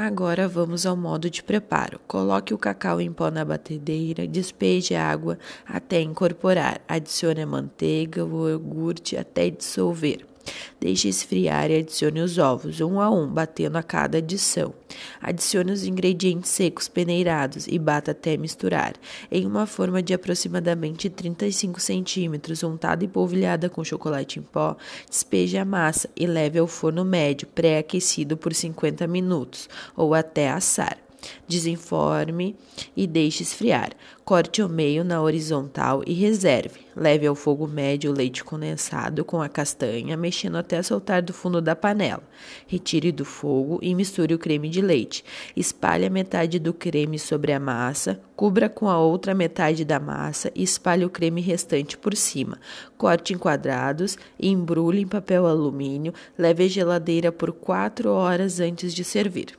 Agora vamos ao modo de preparo. Coloque o cacau em pó na batedeira, despeje água até incorporar. Adicione a manteiga, o iogurte até dissolver. Deixe esfriar e adicione os ovos, um a um, batendo a cada adição. Adicione os ingredientes secos peneirados e bata até misturar. Em uma forma de aproximadamente 35 centímetros, untada e polvilhada com chocolate em pó, despeje a massa e leve ao forno médio pré-aquecido por 50 minutos ou até assar. Desenforme e deixe esfriar. Corte ao meio na horizontal e reserve. Leve ao fogo médio o leite condensado com a castanha, mexendo até soltar do fundo da panela. Retire do fogo e misture o creme de leite. Espalhe a metade do creme sobre a massa, cubra com a outra metade da massa e espalhe o creme restante por cima. Corte em quadrados e embrulhe em papel alumínio. Leve à geladeira por 4 horas antes de servir.